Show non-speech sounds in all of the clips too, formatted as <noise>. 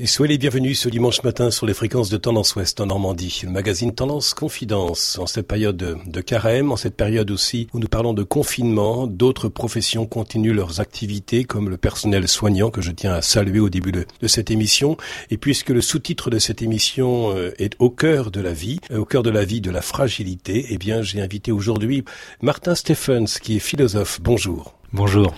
Et soyez les bienvenus ce dimanche matin sur les fréquences de Tendance Ouest en Normandie, le magazine Tendance Confidence. En cette période de, carême, en cette période aussi où nous parlons de confinement, d'autres professions continuent leurs activités comme le personnel soignant que je tiens à saluer au début de, cette émission. Et puisque le sous-titre de cette émission euh, est au cœur de la vie, euh, au cœur de la vie de la fragilité, eh bien j'ai invité aujourd'hui Martin Stephens qui est philosophe. Bonjour. Bonjour.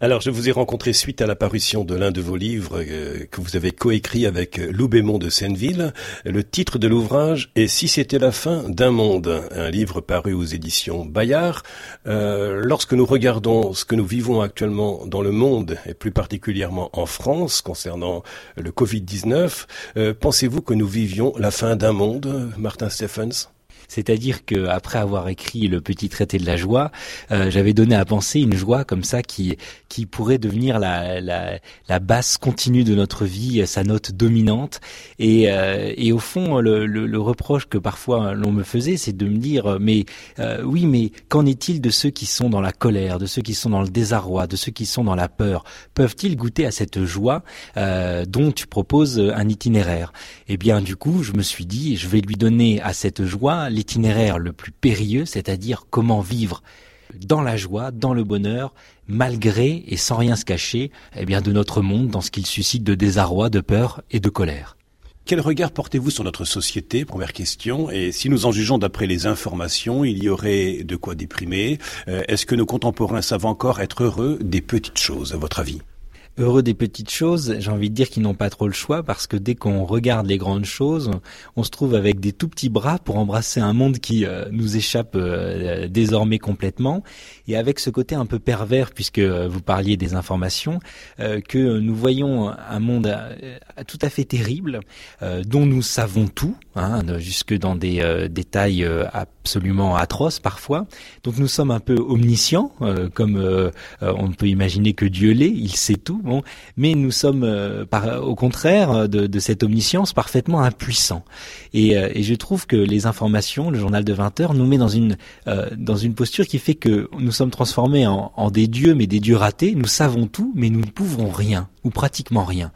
Alors, je vous ai rencontré suite à l'apparition de l'un de vos livres euh, que vous avez coécrit avec Lou Bémont de Senneville. Le titre de l'ouvrage est Si c'était la fin d'un monde, un livre paru aux éditions Bayard. Euh, lorsque nous regardons ce que nous vivons actuellement dans le monde, et plus particulièrement en France, concernant le Covid-19, euh, pensez-vous que nous vivions la fin d'un monde, Martin Stephens? C'est-à-dire que après avoir écrit le petit traité de la joie, euh, j'avais donné à penser une joie comme ça qui qui pourrait devenir la la, la basse continue de notre vie, sa note dominante. Et euh, et au fond, le, le, le reproche que parfois l'on me faisait, c'est de me dire mais euh, oui, mais qu'en est-il de ceux qui sont dans la colère, de ceux qui sont dans le désarroi, de ceux qui sont dans la peur? Peuvent-ils goûter à cette joie dont tu proposes un itinéraire? Eh bien, du coup, je me suis dit, je vais lui donner à cette joie l'itinéraire le plus périlleux, c'est-à-dire comment vivre dans la joie, dans le bonheur, malgré et sans rien se cacher, eh bien, de notre monde dans ce qu'il suscite de désarroi, de peur et de colère. Quel regard portez-vous sur notre société? Première question. Et si nous en jugeons d'après les informations, il y aurait de quoi déprimer. Euh, est-ce que nos contemporains savent encore être heureux des petites choses, à votre avis? Heureux des petites choses, j'ai envie de dire qu'ils n'ont pas trop le choix parce que dès qu'on regarde les grandes choses, on se trouve avec des tout petits bras pour embrasser un monde qui euh, nous échappe euh, désormais complètement. Et avec ce côté un peu pervers puisque euh, vous parliez des informations que nous voyons un monde tout à fait terrible dont nous savons tout hein, jusque dans des détails absolument atroces parfois. Donc nous sommes un peu omniscients comme on peut imaginer que Dieu l'est, il sait tout Bon, mais nous sommes, euh, par, au contraire de, de, cette omniscience, parfaitement impuissants. Et, euh, et, je trouve que les informations, le journal de 20 heures, nous met dans une euh, dans une posture qui fait que nous sommes transformés en, en, des dieux, mais des dieux ratés. Nous savons tout, mais nous ne pouvons rien ou pratiquement rien.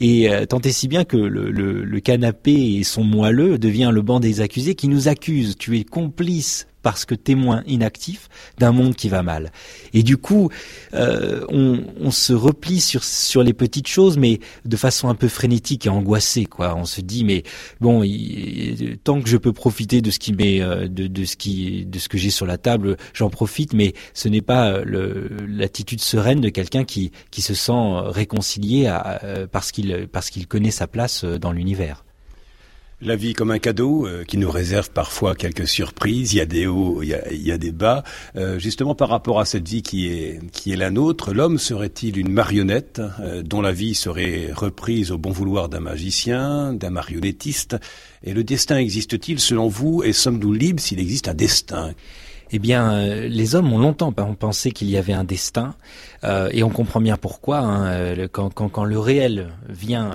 Et tant et si bien que le, le, le canapé et son moelleux devient le banc des accusés qui nous accusent. Tu es complice parce que témoin inactif d'un monde qui va mal. Et du coup, euh, on, on, se replie sur sur les petites choses, mais de façon un peu frénétique et angoissée. Quoi, on se dit mais bon, tant que je peux profiter de ce qui met euh, de, de ce qui de ce que j'ai sur la table, j'en profite. Mais ce n'est pas l'attitude sereine de quelqu'un qui qui se sent réconcilié à, euh, parce qu'il parce qu'il connaît sa place dans l'univers. La vie comme un cadeau euh, qui nous réserve parfois quelques surprises. Il y a des hauts, il y a, des bas. Euh, justement, par rapport à cette vie qui est qui est la nôtre, l'homme serait-il une marionnette euh, dont la vie serait reprise au bon vouloir d'un magicien, d'un marionnettiste? Et le destin existe-t-il selon vous? Et sommes-nous libres s'il existe un destin? Eh bien, euh, les hommes ont longtemps pensé qu'il y avait un destin, euh, et on comprend bien pourquoi. Hein, euh, quand, quand, quand, le réel vient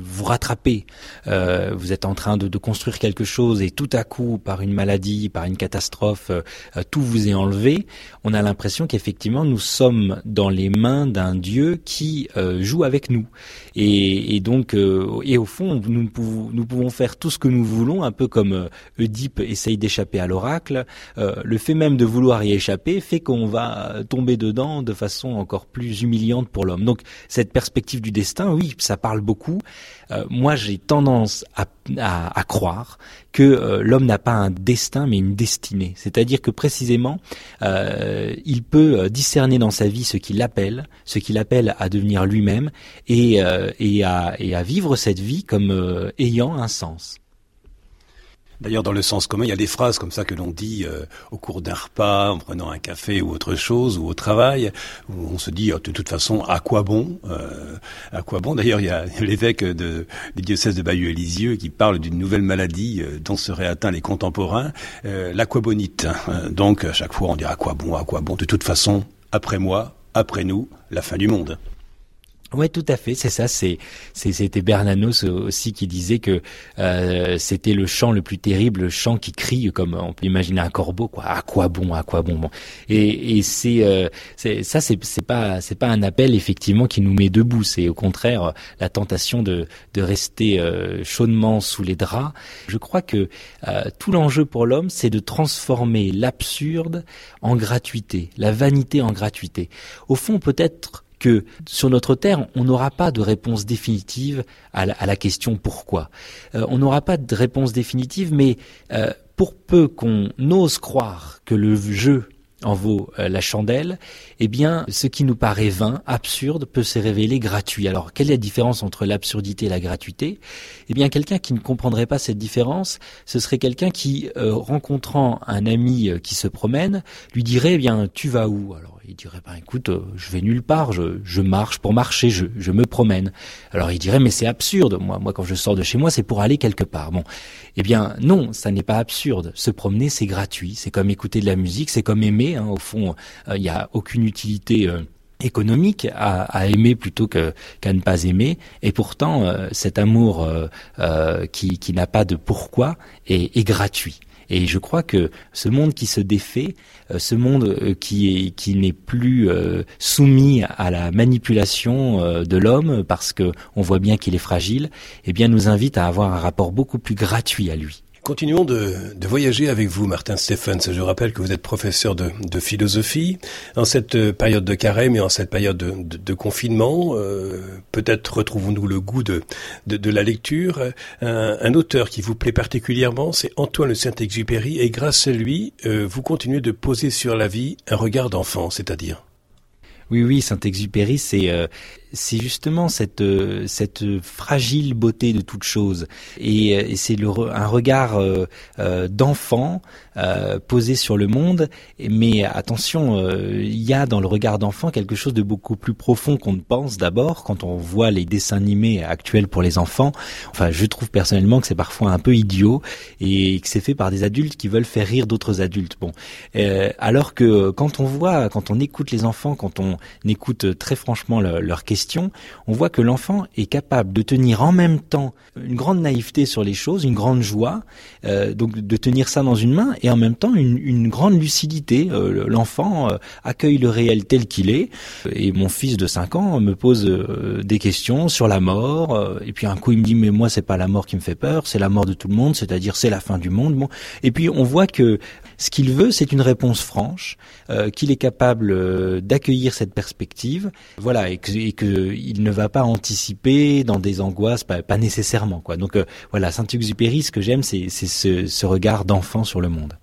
vous rattraper, vous êtes en train de, de, construire quelque chose, et tout à coup, par une maladie, par une catastrophe, tout vous est enlevé. On a l'impression qu'effectivement, nous sommes dans les mains d'un Dieu qui joue avec nous, et, et donc, et au fond, nous pouvons, nous pouvons faire tout ce que nous voulons, un peu comme Oedipe essaye d'échapper à l'oracle. Euh, le fait même de vouloir y échapper fait qu'on va tomber dedans de façon encore plus humiliante pour l'homme. Donc cette perspective du destin, oui, ça parle beaucoup. Euh, moi, j'ai tendance à, croire que euh, l'homme n'a pas un destin mais une destinée. C'est-à-dire que précisément, il peut discerner dans sa vie ce qu'il appelle, ce qu'il appelle à devenir lui-même et à vivre cette vie comme ayant un sens. D'ailleurs, dans le sens commun, il y a des phrases comme ça que l'on dit euh, au cours d'un repas, en prenant un café ou autre chose, ou au travail, où on se dit, oh, de toute façon, à quoi bon euh, À quoi bon? D'ailleurs, il y a <laughs> l'évêque de, du diocèse de Bayeux-Élisieux qui parle d'une nouvelle maladie euh, dont seraient atteints les contemporains, l'aquabonite. Donc, à chaque fois, on dit à quoi bon À quoi bon? De toute façon, après moi, après nous, la fin du monde. Ouais, tout à fait, c'est ça. C'est, c'était Bernanos aussi qui disait que euh, c'était le chant le plus terrible, le chant qui crie comme on peut imaginer un corbeau. Quoi. À quoi bon, à quoi bon, Et, et c'est, euh, ça, c'est, c'est pas, c'est pas un appel effectivement qui nous met debout. C'est au contraire la tentation de, de rester euh, chaudement sous les draps. Je crois que euh, tout l'enjeu pour l'homme, c'est de transformer l'absurde en gratuité, la vanité en gratuité. Au fond, peut-être que sur notre terre, on n'aura pas de réponse définitive à la, question pourquoi. Euh, on n'aura pas de réponse définitive, mais euh, pour peu qu'on ose croire que le jeu en vaut euh, la chandelle, eh bien, ce qui nous paraît vain, absurde, peut se révéler gratuit. Alors, quelle est la différence entre l'absurdité et la gratuité? Eh bien, quelqu'un qui ne comprendrait pas cette différence, ce serait quelqu'un qui, rencontrant un ami qui se promène, lui dirait, eh bien, tu vas où? Il dirait, ben écoute, euh, je vais nulle part, je, marche pour marcher, je, me promène. Alors il dirait, mais c'est absurde, moi, quand je sors de chez moi, c'est pour aller quelque part. Bon, eh bien non, ça n'est pas absurde. Se promener, c'est gratuit, c'est comme écouter de la musique, c'est comme aimer. Hein. Au fond, euh, il n'y a aucune utilité. Euh, économique à, aimer plutôt qu'à ne pas aimer et pourtant cet amour qui, qui n'a pas de pourquoi est, est gratuit et je crois que ce monde qui se défait, euh, ce monde euh, qui est qui n'est plus euh, soumis à la manipulation de l'homme parce que on voit bien qu'il est fragile, eh bien nous invite à avoir un rapport beaucoup plus gratuit à lui. Continuons de, de, voyager avec vous, Martin Stephens. Je rappelle que vous êtes professeur de, de philosophie. En cette période de carême et en cette période de, de confinement, euh, peut-être retrouvons-nous le goût de, la lecture. Un, un, auteur qui vous plaît particulièrement, c'est Antoine le Saint-Exupéry, et grâce à lui, euh, vous continuez de poser sur la vie un regard d'enfant, c'est-à-dire oui, oui, Saint-Exupéry, c'est euh, c'est justement cette euh, cette fragile beauté de toute chose. Et, euh, et c'est un regard euh, d'enfant posé sur le monde. Mais attention il y a dans le regard d'enfant quelque chose de beaucoup plus profond qu'on ne pense d'abord. Quand on voit les dessins animés actuels pour les enfants enfin je trouve personnellement que c'est parfois un peu idiot et que c'est fait par des adultes qui veulent faire rire d'autres adultes. Bon alors que quand on voit quand on écoute les enfants quand on écoute très franchement leurs questions on voit que l'enfant est capable de tenir en même temps une grande naïveté sur les choses, une grande joie, euh, donc de tenir ça dans une main et en même temps une, grande lucidité. Euh, l'enfant euh, accueille le réel tel qu'il est. Et mon fils de 5 ans me pose des questions sur la mort. et puis un coup il me dit mais moi c'est pas la mort qui me fait peur, c'est la mort de tout le monde, c'est-à-dire c'est la fin du monde. Et puis on voit que ce qu'il veut c'est une réponse franche, qu'il est capable d'accueillir cette perspective, voilà, et que il ne va pas anticiper dans des angoisses, pas, nécessairement quoi. Donc euh, voilà, Saint-Exupéry, ce que j'aime, c'est ce, ce regard d'enfant sur le monde.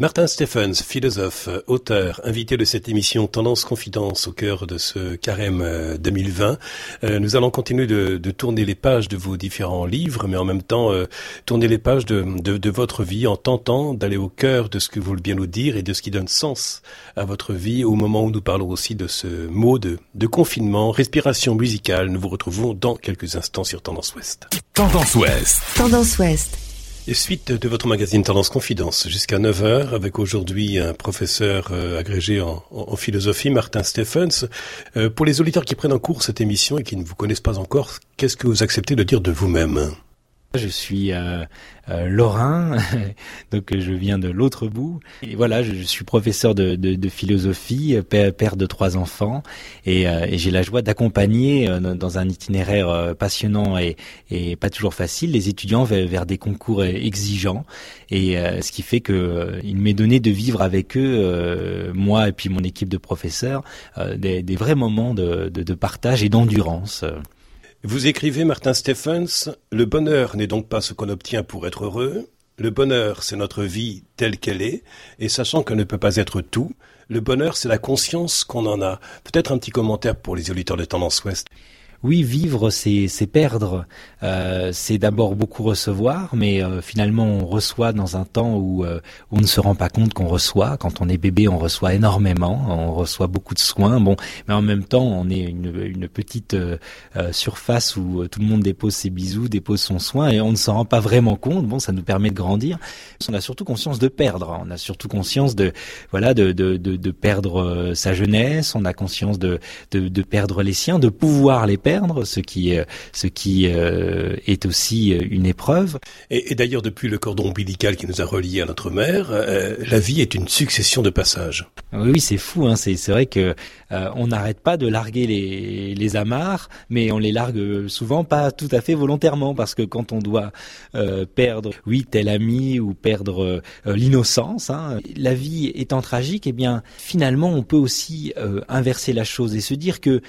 Martin Stephens, philosophe, auteur, invité de cette émission Tendance Confidence au cœur de ce carême 2020. Euh, euh, nous allons continuer de, tourner les pages de vos différents livres, mais en même temps euh, tourner les pages de, de, votre vie en tentant d'aller au cœur de ce que vous voulez bien nous dire et de ce qui donne sens à votre vie au moment où nous parlons aussi de ce mot de, de confinement, respiration musicale. Nous vous retrouvons dans quelques instants sur Tendance Ouest. Tendance Ouest. Tendance Ouest. Et suite de votre magazine Tendance Confidence jusqu'à 9h avec aujourd'hui un professeur euh, agrégé en, philosophie, Martin Stephens. Euh, pour les auditeurs qui prennent en cours cette émission et qui ne vous connaissent pas encore, qu'est-ce que vous acceptez de dire de vous-même? Je suis euh, euh, lorrain, <laughs> donc je viens de l'autre bout. Et voilà, je, suis professeur de, de, de philosophie, père, de trois enfants, et, euh, et j'ai la joie d'accompagner euh, dans un itinéraire euh, passionnant et, et, pas toujours facile les étudiants vers, vers des concours exigeants. Et ce qui fait que il m'est donné de vivre avec eux, moi et puis mon équipe de professeurs, des, des, vrais moments de, de partage et d'endurance. Vous écrivez, Martin Stephens, Le bonheur n'est donc pas ce qu'on obtient pour être heureux. Le bonheur, c'est notre vie telle qu'elle est, et sachant qu'elle ne peut pas être tout, le bonheur, c'est la conscience qu'on en a. Peut-être un petit commentaire pour les auditeurs de Tendance Ouest. Oui, vivre, c'est perdre. Euh, c'est d'abord beaucoup recevoir, mais euh, finalement on reçoit dans un temps où, euh, on ne se rend pas compte qu'on reçoit. Quand on est bébé, on reçoit énormément, on reçoit beaucoup de soins. Bon, mais en même temps, on est une, une petite surface où tout le monde dépose ses bisous, dépose son soin, et on ne s'en rend pas vraiment compte. Bon, ça nous permet de grandir. On a surtout conscience de perdre. On a surtout conscience de voilà de de, de, de perdre sa jeunesse. On a conscience de, de de perdre les siens, de pouvoir les perdre, ce qui est ce qui euh, est aussi euh, une épreuve. Et, et d'ailleurs, depuis le cordon ombilical qui nous a reliés à notre mère, euh, la vie est une succession de passages. Oui, oui c'est fou. Hein. C'est vrai que on n'arrête pas de larguer les, les amarres, mais on les largue souvent pas tout à fait volontairement, parce que quand on doit perdre, oui, tel ami ou perdre l'innocence, hein, la vie étant tragique, eh bien, finalement, on peut aussi inverser la chose et se dire que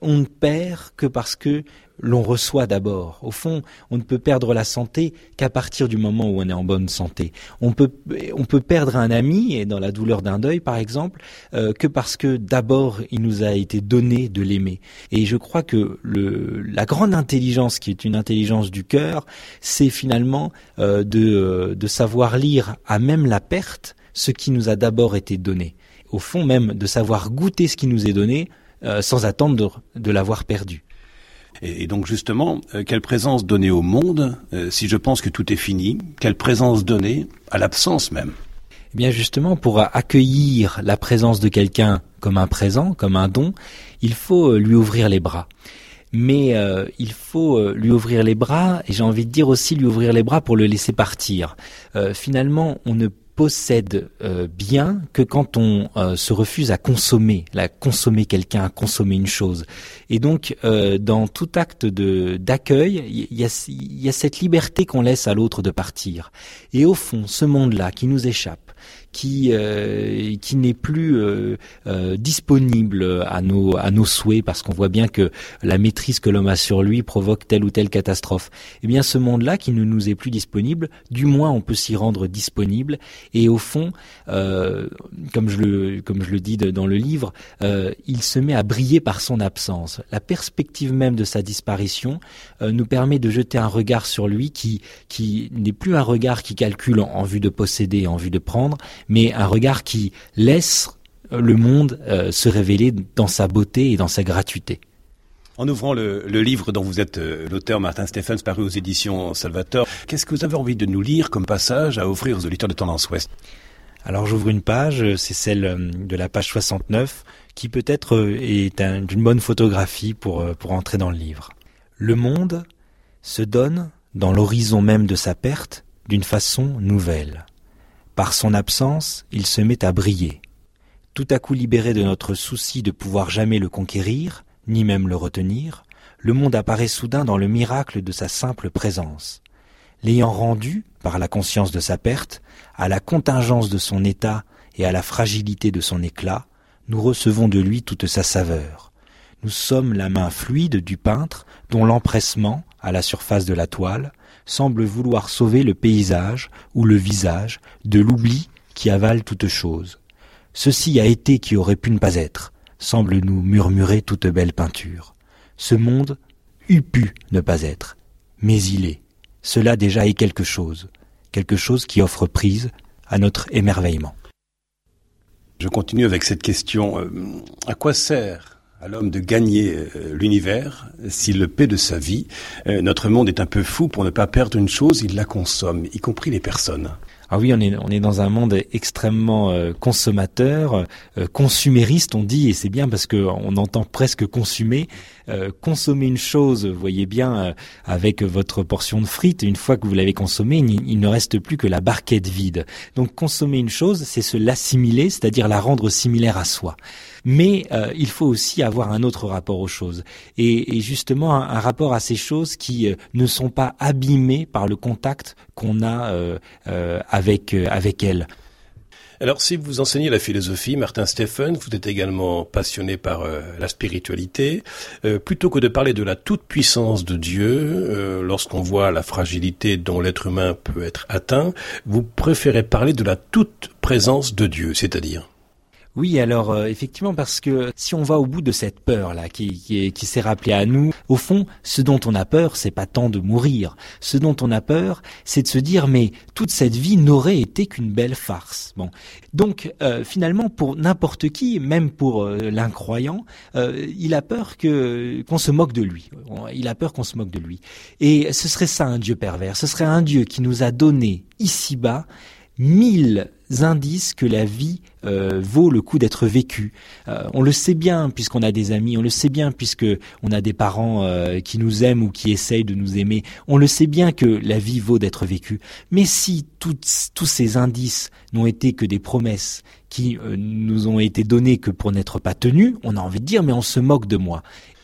on ne perd que parce que l'on reçoit d'abord. Au fond, on ne peut perdre la santé qu'à partir du moment où on est en bonne santé. On peut, on peut perdre un ami, et dans la douleur d'un deuil par exemple, euh, que parce que d'abord il nous a été donné de l'aimer. Et je crois que le, la grande intelligence, qui est une intelligence du cœur, c'est finalement euh, de, euh, de savoir lire à même la perte ce qui nous a d'abord été donné. Au fond même de savoir goûter ce qui nous est donné sans attendre de l'avoir perdu. Et, donc justement, euh, quelle présence donner au monde euh, si je pense que tout est fini Quelle présence donner à l'absence même? Eh bien justement, pour accueillir la présence de quelqu'un comme un présent, comme un don, il faut euh, lui ouvrir les bras. Mais il faut lui ouvrir les bras, et j'ai envie de dire aussi lui ouvrir les bras pour le laisser partir. finalement, on ne possède euh, bien que quand on euh, se refuse à consommer, à consommer quelqu'un, à consommer une chose. Et donc, euh, dans tout acte de d'accueil, il y a, y a cette liberté qu'on laisse à l'autre de partir. Et au fond, ce monde-là qui nous échappe, qui euh, qui n'est plus euh, euh, disponible à nos à nos souhaits parce qu'on voit bien que la maîtrise que l'homme a sur lui provoque telle ou telle catastrophe. Eh bien, ce monde-là qui ne nous est plus disponible, du moins on peut s'y rendre disponible. Et au fond, comme je le comme je le dis dans le livre, il se met à briller par son absence. La perspective même de sa disparition nous permet de jeter un regard sur lui qui qui n'est plus un regard qui calcule en vue de posséder, en vue de prendre, mais un regard qui laisse le monde euh, se révéler dans sa beauté et dans sa gratuité. En ouvrant le, livre dont vous êtes euh, l'auteur, Martin Stephens, paru aux éditions Salvator, qu'est-ce que vous avez envie de nous lire comme passage à offrir aux auditeurs de Tendance Ouest? Alors j'ouvre une page, c'est celle euh, de la page 69, qui peut-être est d'une bonne photographie pour, pour entrer dans le livre. Le monde se donne, dans l'horizon même de sa perte, d'une façon nouvelle. Par son absence, il se met à briller. Tout à coup libéré de notre souci de pouvoir jamais le conquérir, ni même le retenir, le monde apparaît soudain dans le miracle de sa simple présence. L'ayant rendu, par la conscience de sa perte, à la contingence de son état et à la fragilité de son éclat, nous recevons de lui toute sa saveur. Nous sommes la main fluide du peintre dont l'empressement, à la surface de la toile, semble vouloir sauver le paysage ou le visage de l'oubli qui avale toute chose. Ceci a été qui aurait pu ne pas être, semble nous murmurer toute belle peinture. Ce monde eût pu ne pas être, mais il est. Cela déjà est quelque chose, quelque chose qui offre prise à notre émerveillement. Je continue avec cette question. Euh, à quoi sert à l'homme de gagner euh, l'univers s'il le paie de sa vie. Euh, notre monde est un peu fou pour ne pas perdre une chose, il la consomme, y compris les personnes. Ah oui, on est, on est dans un monde extrêmement euh, consommateur, consumériste, on dit, et c'est bien parce qu'on entend presque consumer. consommer une chose, voyez bien, avec votre portion de frites, une fois que vous l'avez consommée, il, ne reste plus que la barquette vide. Donc consommer une chose, c'est se l'assimiler, c'est-à-dire la rendre similaire à soi mais euh, il faut aussi avoir un autre rapport aux choses et, justement un, rapport à ces choses qui euh, ne sont pas abîmées par le contact qu'on a euh, avec avec elles. Alors, si vous enseignez la philosophie, Martin Stephen, vous êtes également passionné par la spiritualité. plutôt que de parler de la toute-puissance de Dieu, lorsqu'on voit la fragilité dont l'être humain peut être atteint, vous préférez parler de la toute-présence de Dieu, c'est-à-dire? Oui, alors euh, effectivement, parce que si on va au bout de cette peur là, qui, qui, qui s'est rappelée à nous, au fond, ce dont on a peur, c'est pas tant de mourir. Ce dont on a peur, c'est de se dire mais toute cette vie n'aurait été qu'une belle farce. Bon, donc euh, finalement, pour n'importe qui, même pour euh, l'incroyant, il a peur que qu'on se moque de lui. Il a peur qu'on se moque de lui. Et ce serait ça un Dieu pervers. Ce serait un Dieu qui nous a donné ici-bas mille indices que la vie euh, vaut le coup d'être vécue. Euh, on le sait bien puisqu'on a des amis, on le sait bien puisque on a des parents euh, qui nous aiment ou qui essayent de nous aimer. On le sait bien que la vie vaut d'être vécue. Mais si tous ces indices n'ont été que des promesses qui nous ont été données que pour n'être pas tenues, on a envie de dire mais on se moque de moi.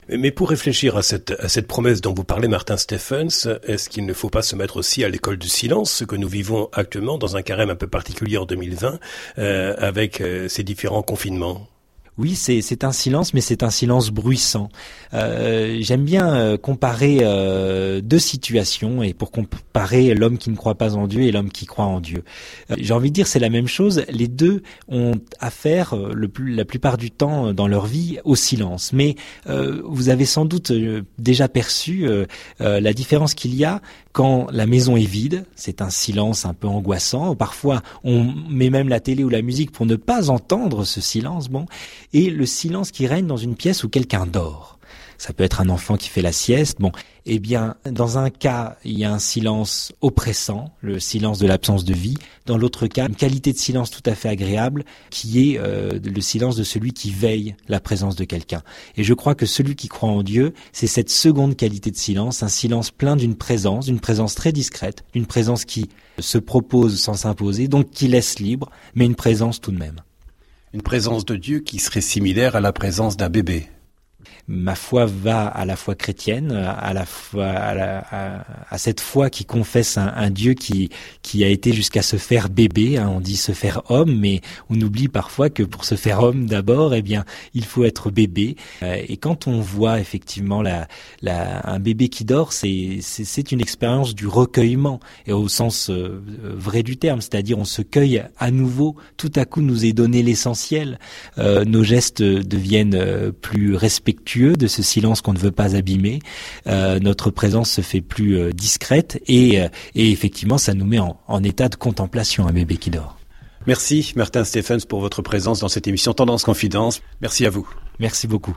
Mais pour réfléchir à cette, à cette promesse dont vous parlez, Martin Stephens, est-ce qu'il ne faut pas se mettre aussi à l'école du silence, ce que nous vivons actuellement dans un carême un peu particulier en 2020, euh, avec euh, ces différents confinements? Oui, c'est un silence, mais c'est un silence bruissant. Euh, J'aime bien euh, comparer euh, deux situations, et pour comparer l'homme qui ne croit pas en Dieu et l'homme qui croit en Dieu. J'ai envie de dire c'est la même chose. Les deux ont affaire le plus, la plupart du temps dans leur vie au silence. Mais vous avez sans doute déjà perçu la différence qu'il y a quand la maison est vide, c'est un silence un peu angoissant. Parfois, on met même la télé ou la musique pour ne pas entendre ce silence. Bon, et le silence qui règne dans une pièce où quelqu'un dort ça peut être un enfant qui fait la sieste. Bon, eh bien, dans un cas, il y a un silence oppressant, le silence de l'absence de vie. Dans l'autre cas, une qualité de silence tout à fait agréable, qui est euh, le silence de celui qui veille la présence de quelqu'un. Et je crois que celui qui croit en Dieu, c'est cette seconde qualité de silence, un silence plein d'une présence, d'une présence très discrète, d'une présence qui se propose sans s'imposer, donc qui laisse libre, mais une présence tout de même. Une présence de Dieu qui serait similaire à la présence d'un bébé ma foi va à la foi chrétienne, à la foi à, à, cette foi qui confesse un, Dieu qui qui a été jusqu'à se faire bébé. Hein, on dit se faire homme, mais on oublie parfois que pour se faire homme d'abord, eh bien, il faut être bébé. Euh, et quand on voit effectivement la, la un bébé qui dort, c'est c'est une expérience du recueillement et au sens euh, vrai du terme, c'est-à-dire on se cueille à nouveau. Tout à coup, nous est donné l'essentiel. Euh, nos gestes deviennent plus respectueux de ce silence qu'on ne veut pas abîmer. Euh, notre présence se fait plus euh, discrète et, euh, et, effectivement, ça nous met en, en état de contemplation un bébé qui dort. Merci Martin Stephens pour votre présence dans cette émission Tendance Confidence. Merci à vous. Merci beaucoup.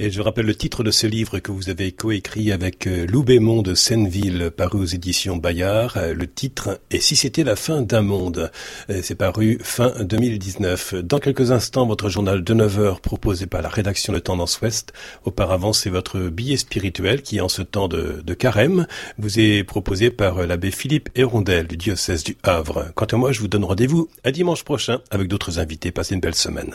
Et je rappelle le titre de ce livre que vous avez coécrit avec euh, Lou Bémond de Senneville, paru aux éditions Bayard. Euh, le titre est Si c'était la fin d'un monde. Euh, c'est paru fin 2019. Dans quelques instants, votre journal de 9 heures proposé par la rédaction de Tendance Ouest. Auparavant, c'est votre billet spirituel qui, en ce temps de, de carême, vous est proposé par l'abbé Philippe Hérondel du diocèse du Havre. Quant à moi, je vous donne rendez-vous à dimanche prochain avec d'autres invités. Passez une belle semaine.